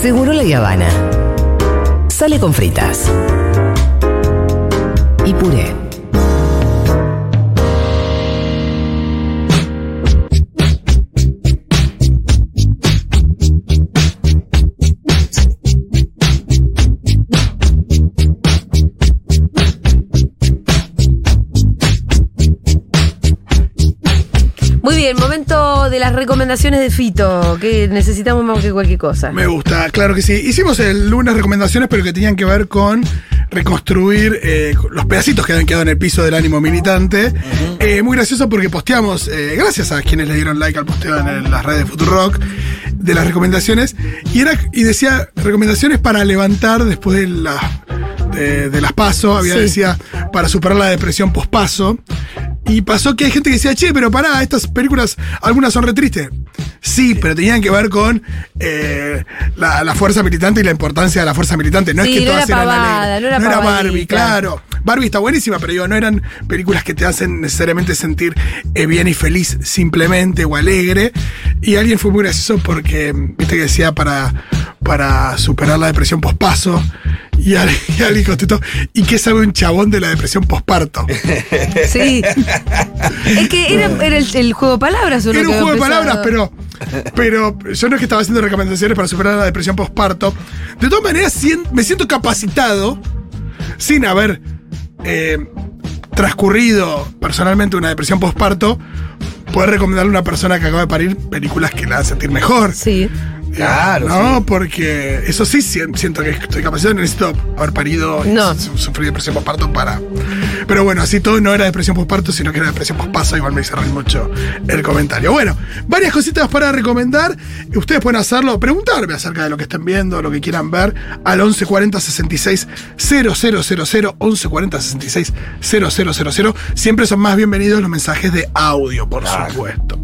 Seguro la Habana. Sale con fritas. Y puré. Muy bien, momento de las recomendaciones de Fito, que necesitamos más que cualquier cosa. Me gusta, claro que sí. Hicimos el lunes recomendaciones, pero que tenían que ver con reconstruir eh, los pedacitos que habían quedado en el piso del ánimo militante. Eh, muy gracioso porque posteamos, eh, gracias a quienes le dieron like al posteo en, el- las redes de Futurock, de las recomendaciones. Y, era, y decía recomendaciones para levantar después de, la- de, de las pasos. Había Sí. decía para superar la depresión pospaso. Y pasó que hay gente que decía, che, pero pará, estas películas, algunas son re tristes. Sí, pero tenían que ver con eh, la, la fuerza militante y la importancia de la fuerza militante. No Sí, es que no todas era eran pavada, alegres. no era Barbie, pavadita. claro. Barbie está buenísima, pero digo, no eran películas que te hacen necesariamente sentir eh, bien y feliz simplemente o alegre. Y alguien fue muy gracioso porque, viste que decía para, para superar la depresión pospaso. Y alguien, y contestó, ¿y qué sabe un chabón de la depresión posparto? Sí. es que era, era el, el juego de palabras, ¿o no? Era un juego de palabras, pero, pero yo no es que estaba haciendo recomendaciones para superar la depresión postparto. De todas maneras, me siento capacitado, sin haber eh, transcurrido personalmente una depresión postparto, poder recomendarle a una persona que acaba de parir películas que la hagan sentir mejor. Sí. Claro, No, porque eso sí si- siento que estoy capacitado, necesito haber parido y No. su- sufrir depresión postparto para. Pero bueno, así todo no era depresión postparto, sino que era depresión postpaso, igual me reír mucho el comentario. Bueno, varias cositas para recomendar. Ustedes pueden hacerlo, preguntarme acerca de lo que estén viendo, lo que quieran ver, al 1140 66 000, 1140 66 000. Siempre son más bienvenidos los mensajes de audio, por supuesto.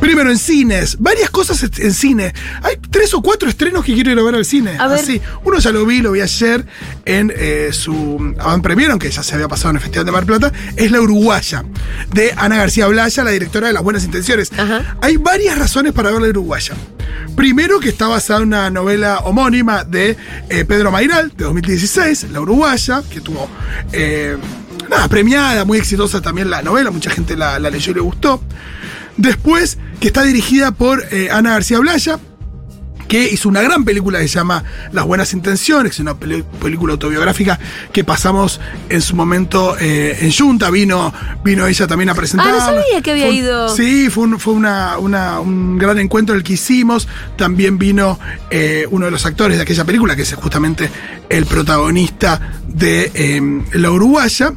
Primero, en cines, varias cosas en cine. Hay tres o cuatro estrenos que quiero ir a ver al cine. A ver. Así. Uno ya lo vi, lo vi ayer en eh, su avant premiere, aunque ya se había pasado en el Festival de Mar Plata. Es La Uruguaya, de Ana García Blaya, la directora de Las Buenas Intenciones. Ajá. Hay varias razones para ver La Uruguaya. Primero, que está basada en una novela homónima de eh, Pedro Mairal, de 2016, La Uruguaya, que tuvo. eh, nada, premiada, muy exitosa también la novela, mucha gente la, la leyó y le gustó. Después, que está dirigida por eh, Ana García Blaya, que hizo una gran película que se llama Las Buenas Intenciones, es una película autobiográfica que pasamos en su momento eh, en Junta, vino, vino ella también a presentar. Ah, no sabía que había ido. Sí, fue, un, fue una, una- un gran encuentro el que hicimos. También vino eh, uno de los actores de aquella película, que es justamente el protagonista de eh, La Uruguaya,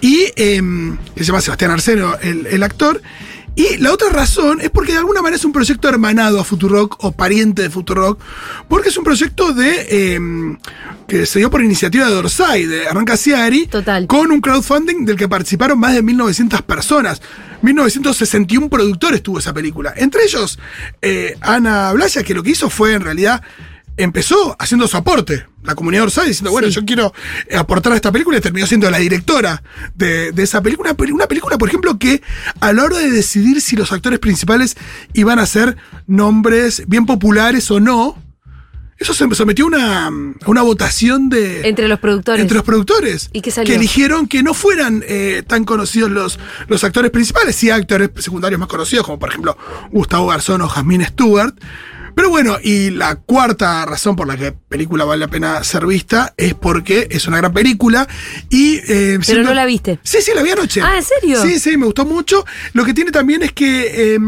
y eh, que se llama Sebastián Arceno, el, el actor. Y la otra razón es porque de alguna manera es un proyecto hermanado a Futurock o pariente de Futurock, porque es un proyecto de eh, que se dio por iniciativa de Dorsai, de Arranca Ciari, Total. con un crowdfunding del que participaron más de 1900 personas. 1961 productores tuvo esa película. Entre ellos, eh, Ana Blaya, que lo que hizo fue en realidad empezó haciendo su aporte. La comunidad Orsay diciendo, bueno, Sí. yo quiero aportar a esta película y terminó siendo la directora de, de esa película. Una, película, por ejemplo, que a la hora de decidir si los actores principales iban a ser nombres bien populares o no, eso se sometió a una, a una votación de... Entre los productores. Entre los productores. ¿Y qué salió? Que eligieron que no fueran eh, tan conocidos los, los actores principales, sí actores secundarios más conocidos, como por ejemplo Gustavo Garzón o Jasmine Stewart. Pero bueno, y la cuarta razón por la que la película vale la pena ser vista es porque es una gran película y... eh, Pero no la viste. Sí, sí, la vi anoche. Ah, ¿en serio? Sí, sí, me gustó mucho. Lo que tiene también es que eh,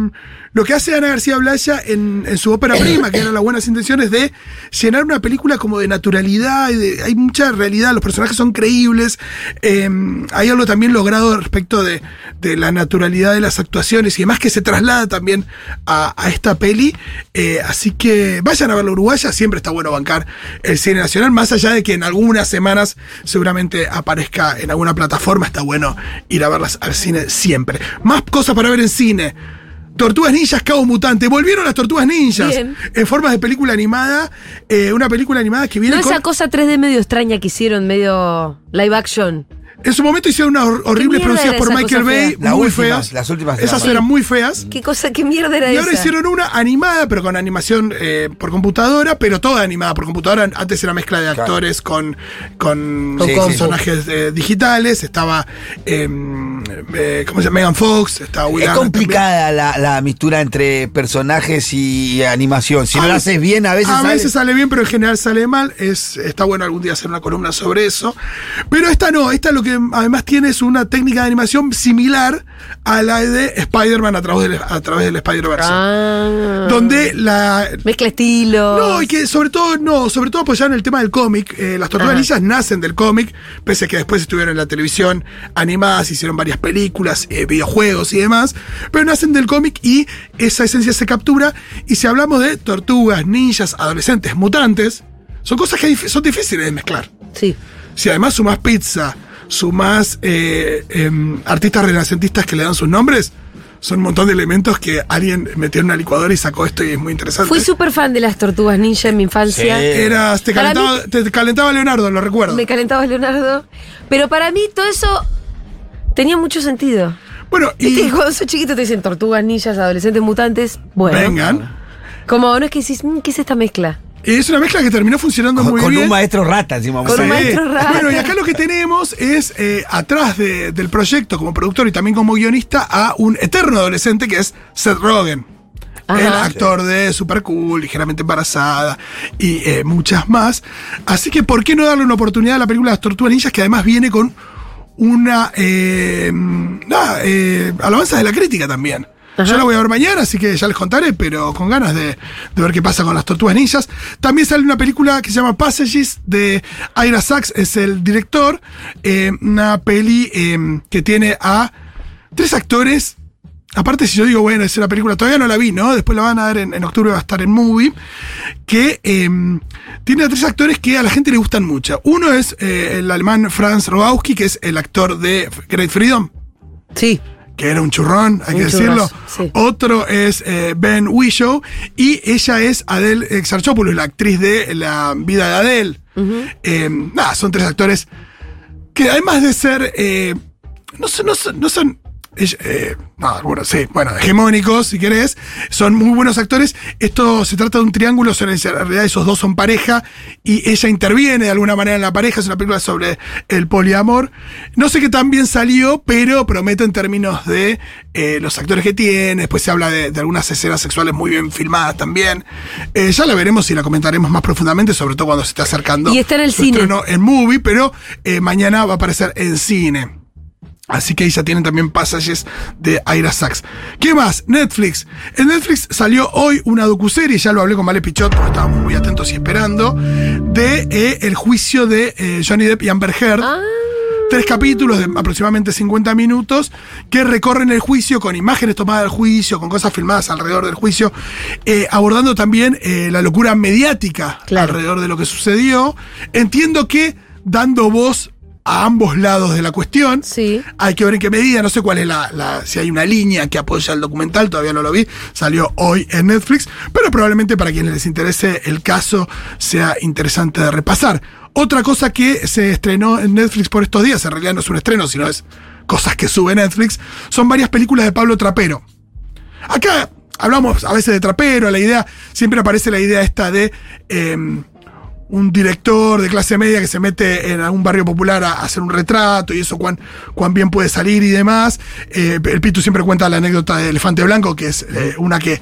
lo que hace Ana García Blaya en, en su ópera prima, que eran las buenas intenciones de llenar una película como de naturalidad, y de- hay mucha realidad, los personajes son creíbles, eh, hay algo también logrado respecto de, de la naturalidad de las actuaciones y demás que se traslada también a, a esta peli. Eh, así que vayan a ver la uruguaya, siempre está bueno bancar el cine nacional, más allá de que en algunas semanas seguramente aparezca en alguna plataforma, está bueno ir a verlas al cine siempre. Más cosas para ver en cine. Tortugas Ninjas, Cabo Mutante. Volvieron las Tortugas Ninjas. Bien. En forma de película animada. eh, una película animada que viene No con. esa cosa 3D medio extraña que hicieron, medio live action. En su momento hicieron unas hor- horribles producidas por Michael Bay, muy últimas, feas. las últimas Esas eran muy feas. ¿Qué cosa, qué mierda era Y esa? ahora hicieron una animada, pero con animación eh, por computadora, pero toda animada por computadora. Antes era mezcla de Claro. actores con, con Con compu. personajes eh, digitales. Estaba, eh, eh, ¿cómo se llama? Megan Fox. Estaba Will Es complicada la, la mistura entre personajes y animación. Si no A la veces- haces bien, a veces A sale- veces sale bien, pero en general sale mal. Es, está bueno algún día hacer una columna sobre eso. Pero esta no, esta lo que además tiene es una técnica de animación similar a la de Spider-Man a través del, a través del Spider-Verse. Ah. Donde la, Mezcla estilos. No, y que sobre todo, no, sobre todo apoyaron el tema del cómic. Eh, las tortugas ninjas nacen del cómic, pese a que después estuvieron en la televisión animadas, hicieron varias películas, eh, videojuegos y demás, pero nacen del cómic y esa esencia se captura. Y si hablamos de tortugas, ninjas, adolescentes, mutantes, son cosas que son difíciles de mezclar. Sí. Si además sumás pizza, sumás eh, em, artistas renacentistas que le dan sus nombres, son un montón de elementos que alguien metió en una licuadora y sacó esto y es muy interesante. Fui súper fan de las tortugas ninja en mi infancia. Sí. Eras, te calentaba, te calentaba Leonardo, lo recuerdo. Me calentaba Leonardo. Pero para mí todo eso tenía mucho sentido. Bueno, y cuando sos chiquito te dicen tortugas, ninjas, adolescentes, mutantes. Bueno. vengan. Como no es que decís, "Mm, ¿qué es esta mezcla? Y es una mezcla que terminó funcionando con, muy con bien. un maestro rata encima. Con un maestro rata. Bueno, y acá lo que tenemos es, eh, atrás de- del proyecto, como productor y también como guionista, a un eterno adolescente que es Seth Rogen. Ajá. El actor de Super Cool, ligeramente embarazada y eh, muchas más. Así que, ¿por qué no darle una oportunidad a la película Las Tortugas Ninjas, que además viene con una eh, nada, eh, alabanza de la crítica también? Ajá. Yo la voy a ver mañana, así que ya les contaré, pero con ganas de, de ver qué pasa con las tortugas ninjas. También sale una película que se llama Passages de Ira Sachs, es el director. eh, una peli eh, que tiene a tres actores. Aparte, si yo digo, bueno, es una película, todavía no la vi, ¿no? Después la van a ver en, en octubre, va a estar en movie. Que eh, tiene a tres actores que a la gente le gustan mucho. Uno es eh, el alemán Franz Rogowski, que es el actor de Great Freedom Sí. Que era un churrón, hay Un que decirlo. sí. Otro es eh, Ben Whishaw y ella es Adele Exarchopoulos, la actriz de La vida de Adele. Eh, nada, son tres actores que además de ser, eh, no, son, no son, no son ella- eh, no, bueno, sí, bueno, hegemónicos, si querés, son muy buenos actores. Esto se trata de un triángulo, en realidad esos dos son pareja y ella interviene de alguna manera en la pareja. Es una película sobre el poliamor. No sé qué tan bien salió, pero promete en términos de eh, los actores que tiene. Después se habla de, de algunas escenas sexuales muy bien filmadas también. Eh, ya la veremos y la comentaremos más profundamente, sobre todo cuando se esté acercando. Y está en el cine. en movie, pero eh, mañana va a aparecer en cine. Así que ahí ya tienen también pasajes de Ira Sachs. ¿Qué más? Netflix. En Netflix salió hoy una docuserie, ya lo hablé con Vale Pichot, porque estábamos muy atentos y esperando, de eh, el juicio de eh, Johnny Depp y Amber Heard. Ah, Tres capítulos de aproximadamente 50 minutos que recorren el juicio con imágenes tomadas del juicio, con cosas filmadas alrededor del juicio, eh, abordando también eh, la locura mediática Claro. alrededor de lo que sucedió. Entiendo que dando voz a ambos lados de la cuestión. Sí. Hay que ver en qué medida, no sé cuál es la, la- si hay una línea que apoya el documental, todavía no lo vi, salió hoy en Netflix, pero probablemente para quienes les interese el caso sea interesante de repasar. Otra cosa que se estrenó en Netflix por estos días, en realidad no es un estreno, sino es cosas que sube Netflix, son varias películas de Pablo Trapero. Acá hablamos a veces de trapero, la idea, siempre aparece la idea esta de eh, un director de clase media que se mete en algún barrio popular a, hacer un retrato y eso cuán, cuán bien puede salir y demás. Eh, el Pitu siempre cuenta la anécdota de Elefante Blanco, que es eh, una que...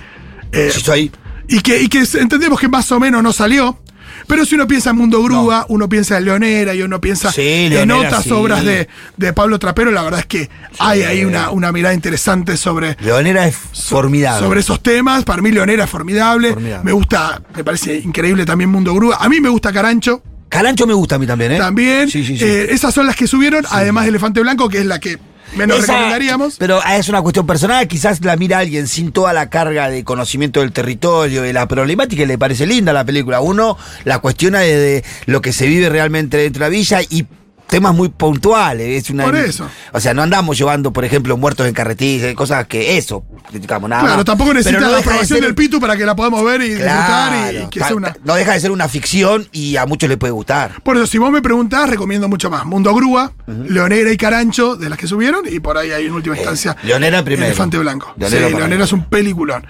eh, Sí, estoy ahí. y que, y que entendemos que más o menos no salió. Pero si uno piensa en Mundo Grúa, uno piensa en Leonera y uno piensa Sí, en otras sí. obras de, de Pablo Trapero, la verdad es que hay ahí una, una mirada interesante sobre, Leonera es formidable. sobre esos temas. Para mí Leonera es formidable. Formidable. Me gusta, me parece increíble también Mundo Grúa. A mí me gusta Carancho Carancho me gusta a mí también, ¿eh? también. Sí, sí, sí. Eh, esas son las que subieron, además de Elefante Blanco, que es la que menos Esa- recomendaríamos. Pero es una cuestión personal, quizás la mira alguien sin toda la carga de conocimiento del territorio, de la problemática, y le parece linda la película. Uno la cuestiona desde lo que se vive realmente dentro de la villa y temas muy puntuales. Es una, Por eso. O sea, no andamos llevando, por ejemplo, muertos en carretilla, cosas que eso, digamos, nada Claro, más. tampoco Pero necesita no la de aprobación ser- del Pitu para que la podamos ver y disfrutar y Claro, que ta- sea una. no deja de ser una ficción y a muchos les puede gustar. Por eso, si vos me preguntás, recomiendo mucho más. Mundo Grúa, Leonera y Carancho, de las que subieron, y por ahí hay en última instancia. Leonera primero. Elefante Blanco. Leonera sí, para Leonera es un peliculón.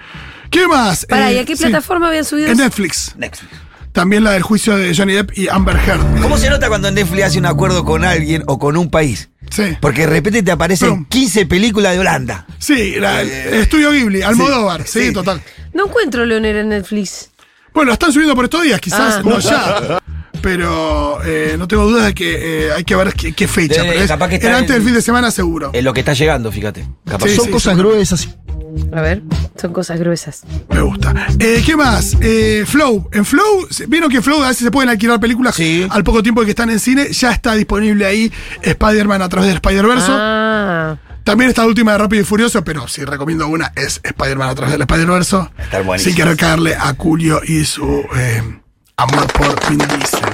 ¿Qué más? Pará, ¿y Eh, a qué sí, plataforma habían subido? En eso? Netflix. Netflix. También la del juicio de Johnny Depp y Amber Heard. ¿Cómo se nota cuando Netflix hace un acuerdo con alguien o con un país? Sí. Porque de repente te aparecen Pum. 15 películas de Holanda. Sí, la- el Estudio Ghibli, Almodóvar, sí, sí. total. No encuentro Leonera en Netflix. Bueno, lo están subiendo por estos días, quizás Ah. no ya. Pero eh, no tengo dudas de que eh, hay que ver qué, qué fecha. Eh, pero es- capaz que está era antes en- del fin de semana seguro. Es lo que está llegando, fíjate. Capaz. Sí, Son sí, cosas sí. gruesas. A ver, son cosas gruesas. Me gusta. Eh, ¿Qué más? Eh, Flow. En Flow, vieron que Flow a veces se pueden alquilar películas Sí. al poco tiempo de que están en cine. Ya está disponible ahí Spider-Man a través del Spider-Verse. Ah, También está la última de Rápido y Furioso, pero si recomiendo una es Spider-Man a través del Spider-Verse. Está buenísimo. Sin querer caerle a Julio y su eh, amor por Vin Diesel.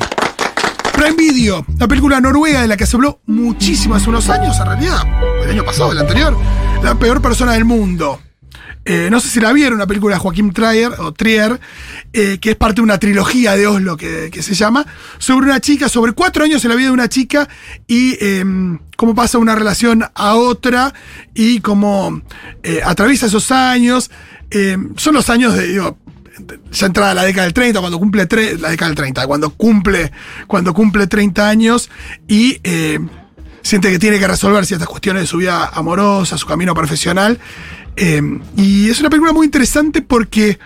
Prime Video, la película noruega de la que se habló muchísimo hace unos años, en realidad, el año pasado, el anterior. La peor persona del mundo. Eh, no sé si la vieron, una película de Joaquín Trier, o Trier, eh, que es parte de una trilogía de Oslo que, se llama, sobre una chica, sobre cuatro años en la vida de una chica y eh, cómo pasa una relación a otra y cómo eh, atraviesa esos años. Eh, son los años de, digo, ya entrada la década del 30, cuando cumple tre- la década del 30, cuando cumple, cuando cumple 30 años y eh, siente que tiene que resolver ciertas cuestiones de su vida amorosa, su camino profesional. Eh, y es una película muy interesante porque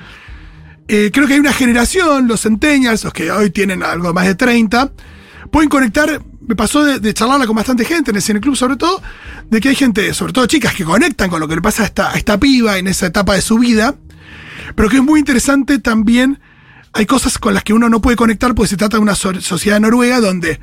eh, creo que hay una generación, los centennials, los que hoy tienen algo más de 30, pueden conectar, me pasó de, charlarla con bastante gente en el cineclub sobre todo, de que hay gente, sobre todo chicas, que conectan con lo que le pasa a esta, a esta piba en esa etapa de su vida, pero que es muy interesante también, hay cosas con las que uno no puede conectar porque se trata de una so- sociedad noruega donde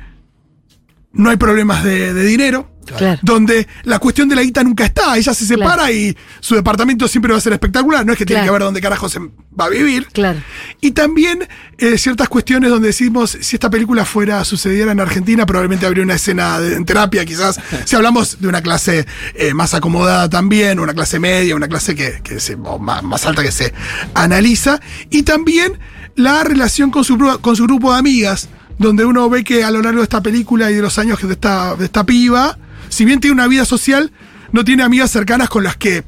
no hay problemas de, de dinero, Claro. donde la cuestión de la guita nunca está, ella se separa Claro. y su departamento siempre va a ser espectacular, no es que tiene que ver dónde carajo se va a vivir. claro. Y también eh, ciertas cuestiones donde decimos, si esta película fuera, sucediera en Argentina, probablemente habría una escena de- en terapia, quizás. Si hablamos de una clase eh, más acomodada también, una clase media, una clase que, que se- o más, más alta que se analiza. Y también la relación con su, con su grupo de amigas, donde uno ve que a lo largo de esta película y de los años que de esta, de esta piba, si bien tiene una vida social, no tiene amigas cercanas con las que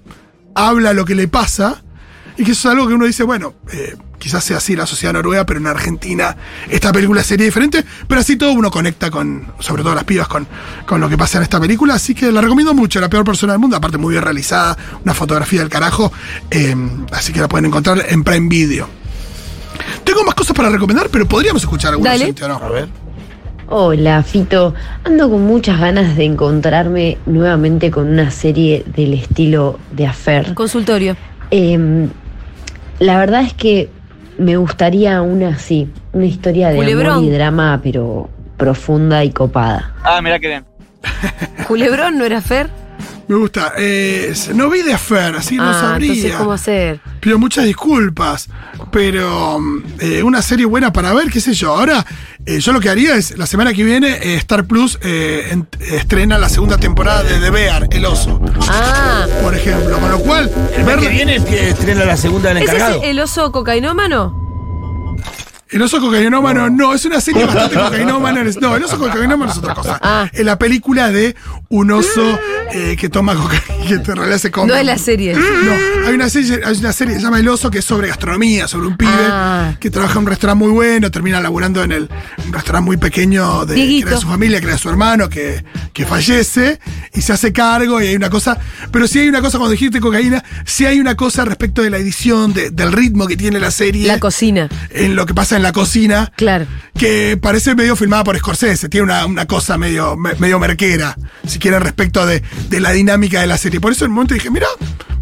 habla lo que le pasa. Y que eso es algo que uno dice, bueno, eh, quizás sea así la sociedad noruega, pero en Argentina esta película sería diferente, pero así todo uno conecta con, sobre todo las pibas, con, con lo que pasa en esta película, así que la recomiendo mucho, la peor persona del mundo, aparte muy bien realizada, una fotografía del carajo, eh, así que la pueden encontrar en Prime Video. Tengo más cosas para recomendar, pero podríamos escuchar alguna gente, ¿o no? A ver. Hola, Fito. Ando con muchas ganas de encontrarme nuevamente con una serie del estilo de Affair. Consultorio. Em, la verdad es que me gustaría una así, una historia de Culebrón. amor y drama, pero profunda y copada. Ah, mira que bien. Culebrón no era Fer. Me gusta. Eh, no vi de Affair, así no ah, sabría. entonces cómo hacer. Pido muchas disculpas, pero eh, una serie buena para ver, qué sé yo. Ahora, eh, yo lo que haría es, la semana que viene, eh, Star Plus eh, en- estrena la segunda temporada de The Bear, El Oso, Ah, por ejemplo. Con lo cual, El mes que viene que estrena la segunda del ¿ese encargado. es el oso cocainómano? El oso cocainómano no. es una serie bastante cocainómana. No, el oso cocainómano es otra cosa. Ah. Es la película de un oso eh, que toma cocaína, que en realidad se come. No es la serie. No, hay una serie, hay una serie que se llama El Oso que es sobre gastronomía, sobre un pibe Ah. que trabaja en un restaurante muy bueno, termina laburando en el, un restaurante muy pequeño de, que Dieguito. era de su familia, que era de su hermano, que, que fallece y se hace cargo y hay una cosa, pero sí hay una cosa cuando dijiste cocaína, sí hay una cosa respecto de la edición, de- del ritmo que tiene la serie, La cocina. en lo que pasa en la cocina, Claro. que parece medio filmada por Scorsese, tiene una, una cosa medio, me- medio merquera, si quieren, respecto de, de la dinámica de la serie. Por eso en un momento dije, mira,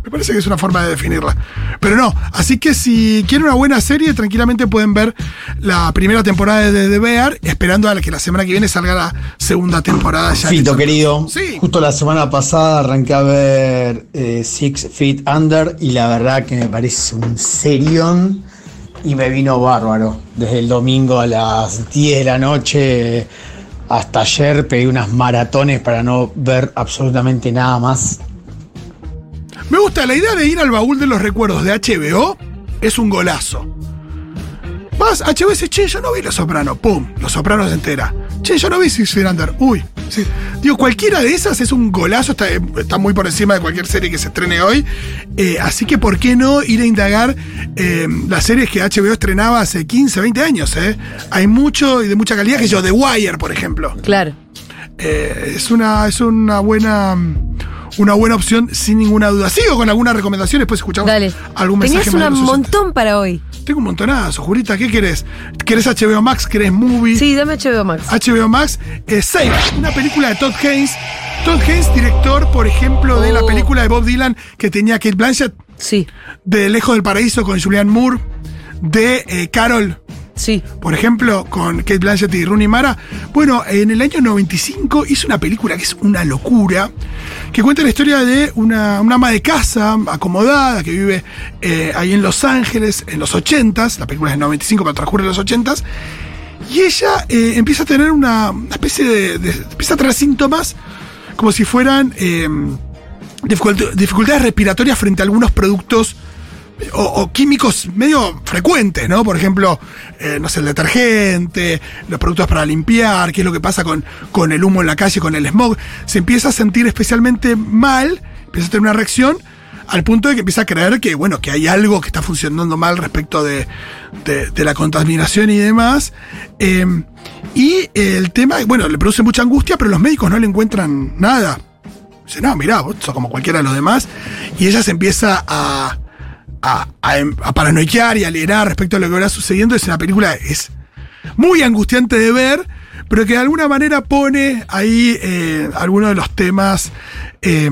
me parece que es una forma de definirla. Pero no, así que si quieren una buena serie, tranquilamente pueden ver la primera temporada de The Bear, esperando a que la semana que viene salga la segunda temporada. Ya Fito, que- querido. Sí. Justo la semana pasada arranqué a ver eh, Six Feet Under y la verdad que me parece un serión y me vino bárbaro. Desde el domingo a las 10 de la noche hasta ayer pedí unas maratones para no ver absolutamente nada más. Me gusta la idea de ir al baúl de los recuerdos de HBO. Es un golazo. Vas, HBO dice, che, yo no vi Los Sopranos. Pum, Los Sopranos entera. Che, yo no vi Six Feet Under. Uy. sí. Digo, cualquiera de esas es un golazo. Está, está muy por encima de cualquier serie que se estrene hoy. Eh, así que, ¿por qué no ir a indagar eh, las series que HBO estrenaba hace 15, 20 años? Eh? Hay mucho y de mucha calidad que yo. The Wire, por ejemplo. Claro. Eh, es una, es una buena. Una buena opción, sin ninguna duda. Sigo con algunas recomendaciones, después escuchamos Dale. algún mensaje Tenías un montón para hoy. Tengo un montonazo, Jurita, ¿qué querés? ¿Querés HBO Max? ¿Querés Movie? Sí, dame HBO Max. HBO Max, eh, Safe, una película de Todd Haynes. Todd Haynes, director, por ejemplo, de la Oh. película de Bob Dylan que tenía Kate Blanchett, Sí, de Lejos del Paraíso con Julianne Moore, de eh, Carol, sí. por ejemplo, con Kate Blanchett y Rooney Mara. Bueno, en el año 95 hizo una película que es una locura, que cuenta la historia de una, una ama de casa acomodada que vive eh, ahí en Los Ángeles en los 80s, la película es del 95 pero transcurre en los 80s, y ella eh, empieza a tener una, una especie de, empieza a tener síntomas como si fueran eh, dificult- dificultades respiratorias frente a algunos productos o, químicos medio frecuentes, ¿no? Por ejemplo, eh, no sé, el detergente, los productos para limpiar, qué es lo que pasa con, con el humo en la calle, con el smog. Se empieza a sentir especialmente mal, empieza a tener una reacción al punto de que empieza a creer que, bueno, que hay algo que está funcionando mal respecto de, de- la contaminación y demás. Eh, y el tema, bueno, le produce mucha angustia, pero los médicos no le encuentran nada. Dice, no, mirá, vos sos como cualquiera de los demás. Y ella se empieza a, a, a, paranoiar y alienar respecto a lo que va sucediendo. Es una película, es muy angustiante de ver, pero que de alguna manera pone ahí eh, algunos de los temas. eh,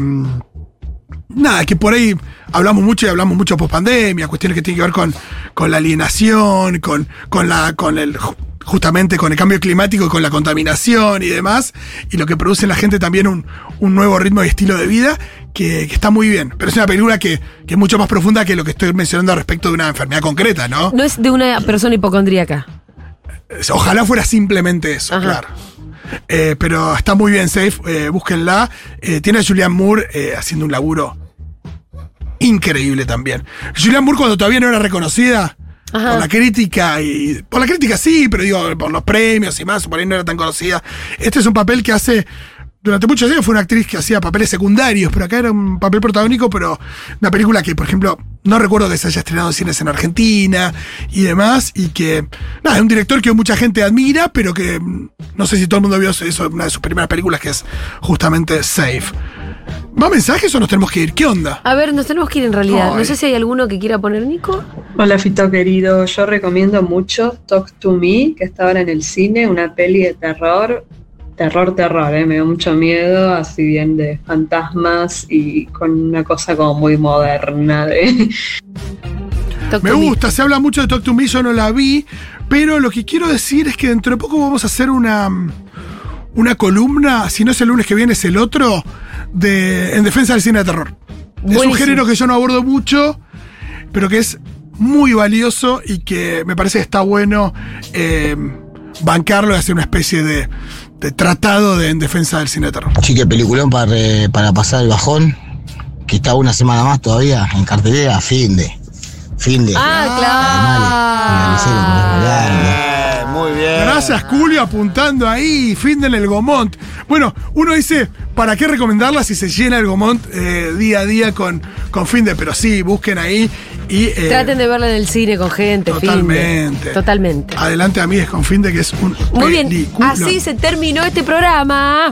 nada, que por ahí hablamos mucho y hablamos mucho post pandemia, cuestiones que tienen que ver con, con la alienación, con, con la, con el ju- justamente con el cambio climático y con la contaminación y demás, y lo que produce en la gente también un, un nuevo ritmo y estilo de vida que, que está muy bien. Pero es una película que, que es mucho más profunda que lo que estoy mencionando respecto de una enfermedad concreta, ¿no? No es de una persona hipocondríaca. Ojalá fuera simplemente eso, Ajá. claro. Eh, pero está muy bien, safe, eh, búsquenla. Eh, tiene a Julianne Moore eh, haciendo un laburo increíble también. Julianne Moore cuando todavía no era reconocida Ajá. por la crítica, y por la crítica sí, pero digo, por los premios y más, por ahí no era tan conocida. Este es un papel que hace... Durante muchos años fue una actriz que hacía papeles secundarios, pero acá era un papel protagónico, pero una película que, por ejemplo, no recuerdo que se haya estrenado en cines en Argentina y demás, y que, nada, es un director que mucha gente admira, pero que mm, no sé si todo el mundo vio eso, una de sus primeras películas, que es justamente Safe. ¿Más mensajes o nos tenemos que ir? ¿Qué onda? A ver, nos tenemos que ir en realidad. Ay. No sé si hay alguno que quiera poner Nico. Hola Fito querido, yo recomiendo mucho Talk to Me, que está ahora en el cine, una peli de terror, terror, terror, ¿eh? me dio mucho miedo, así bien de fantasmas y con una cosa como muy moderna de... Me gusta, se habla mucho de Talk to Me, yo no la vi, pero lo que quiero decir es que dentro de poco vamos a hacer una, una columna, si no es el lunes que viene, es el otro, de, en defensa del cine de terror. Es un género que yo no abordo mucho, pero que es muy valioso y que me parece que está bueno eh, bancarlo y hacer una especie de, de tratado de, en defensa del cine de terror. Chique, peliculón para, re- para pasar el bajón, que está una semana más todavía en cartelera, fin de. Fin de. Ah, claro. Eh, muy bien. Gracias, Julio, apuntando ahí, fin del El Gomont. Bueno, uno dice, ¿para qué recomendarla si se llena el Gomont eh, día a día con, con Finde? Pero sí, busquen ahí y... eh, Traten de verla en el cine con gente. fin de. Totalmente. Totalmente. Adelante a mí es con Finde, que es un Muy bien. Así se terminó este programa.